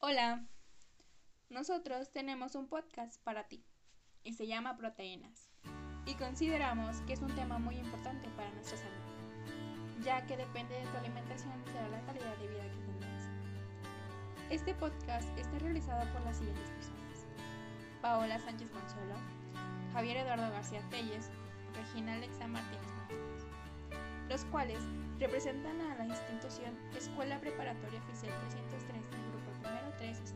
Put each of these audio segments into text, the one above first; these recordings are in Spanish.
Hola, nosotros tenemos un podcast para ti y se llama Proteínas y consideramos que es un tema muy importante para nuestra salud, ya que depende de tu alimentación será la calidad de vida que tendrás. Este podcast está realizado por las siguientes personas. Paola Sánchez Consuelo, Javier Eduardo García Telles, Regina Alexa Martínez Martínez, los cuales representan a la institución Escuela Preparatoria Oficial 303 del Grupo Primero 3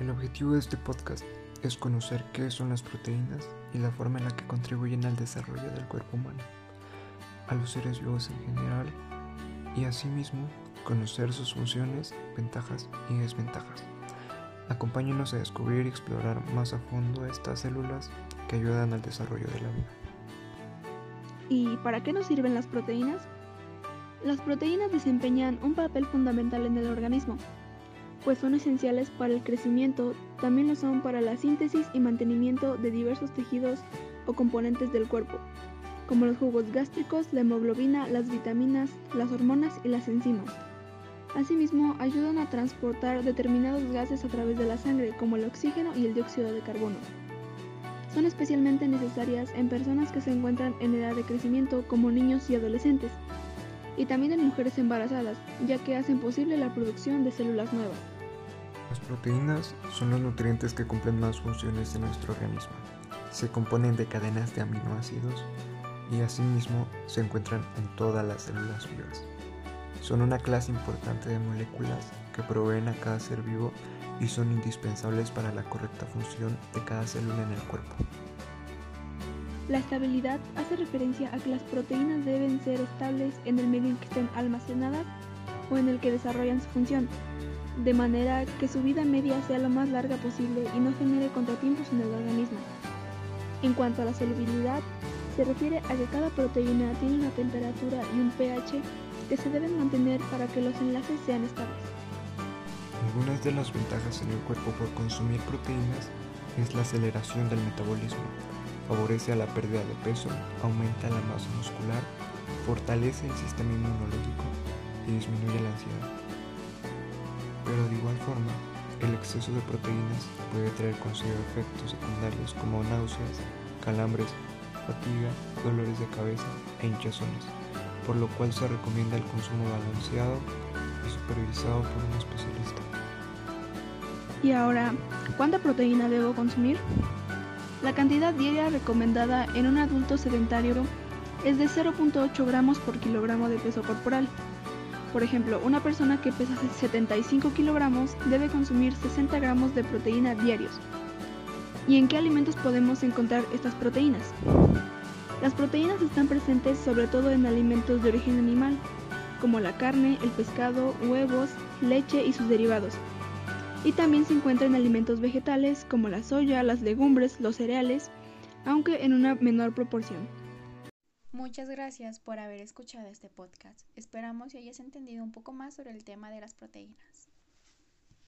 El objetivo de este podcast es conocer qué son las proteínas y la forma en la que contribuyen al desarrollo del cuerpo humano, a los seres vivos en general y asimismo conocer sus funciones, ventajas y desventajas. Acompáñenos a descubrir y explorar más a fondo estas células que ayudan al desarrollo de la vida. ¿Y para qué nos sirven las proteínas? Las proteínas desempeñan un papel fundamental en el organismo, pues son esenciales para el crecimiento, también lo son para la síntesis y mantenimiento de diversos tejidos o componentes del cuerpo, como los jugos gástricos, la hemoglobina, las vitaminas, las hormonas y las enzimas. Asimismo, ayudan a transportar determinados gases a través de la sangre, como el oxígeno y el dióxido de carbono. Son especialmente necesarias en personas que se encuentran en edad de crecimiento como niños y adolescentes, y también en mujeres embarazadas, ya que hacen posible la producción de células nuevas. Las proteínas son los nutrientes que cumplen más funciones de nuestro organismo. Se componen de cadenas de aminoácidos y asimismo se encuentran en todas las células vivas. Son una clase importante de moléculas que proveen a cada ser vivo y son indispensables para la correcta función de cada célula en el cuerpo. La estabilidad hace referencia a que las proteínas deben ser estables en el medio en que estén almacenadas o en el que desarrollan su función, de manera que su vida media sea lo más larga posible y no genere contratiempos en el organismo. En cuanto a la solubilidad, se refiere a que cada proteína tiene una temperatura y un pH que se deben mantener para que los enlaces sean estables. Algunas de las ventajas en el cuerpo por consumir proteínas es la aceleración del metabolismo, favorece a la pérdida de peso, aumenta la masa muscular, fortalece el sistema inmunológico y disminuye la ansiedad. Pero de igual forma, el exceso de proteínas puede traer consigo efectos secundarios como náuseas, calambres, fatiga, dolores de cabeza e hinchazones, por lo cual se recomienda el consumo balanceado y supervisado por un especialista. Y ahora, ¿cuánta proteína debo consumir? La cantidad diaria recomendada en un adulto sedentario es de 0.8 gramos por kilogramo de peso corporal. Por ejemplo, una persona que pesa 75 kilogramos debe consumir 60 gramos de proteína diarios. ¿Y en qué alimentos podemos encontrar estas proteínas? Las proteínas están presentes sobre todo en alimentos de origen animal, como la carne, el pescado, huevos, leche y sus derivados. Y también se encuentra en alimentos vegetales como la soya, las legumbres, los cereales, aunque en una menor proporción. Muchas gracias por haber escuchado este podcast. Esperamos que hayas entendido un poco más sobre el tema de las proteínas.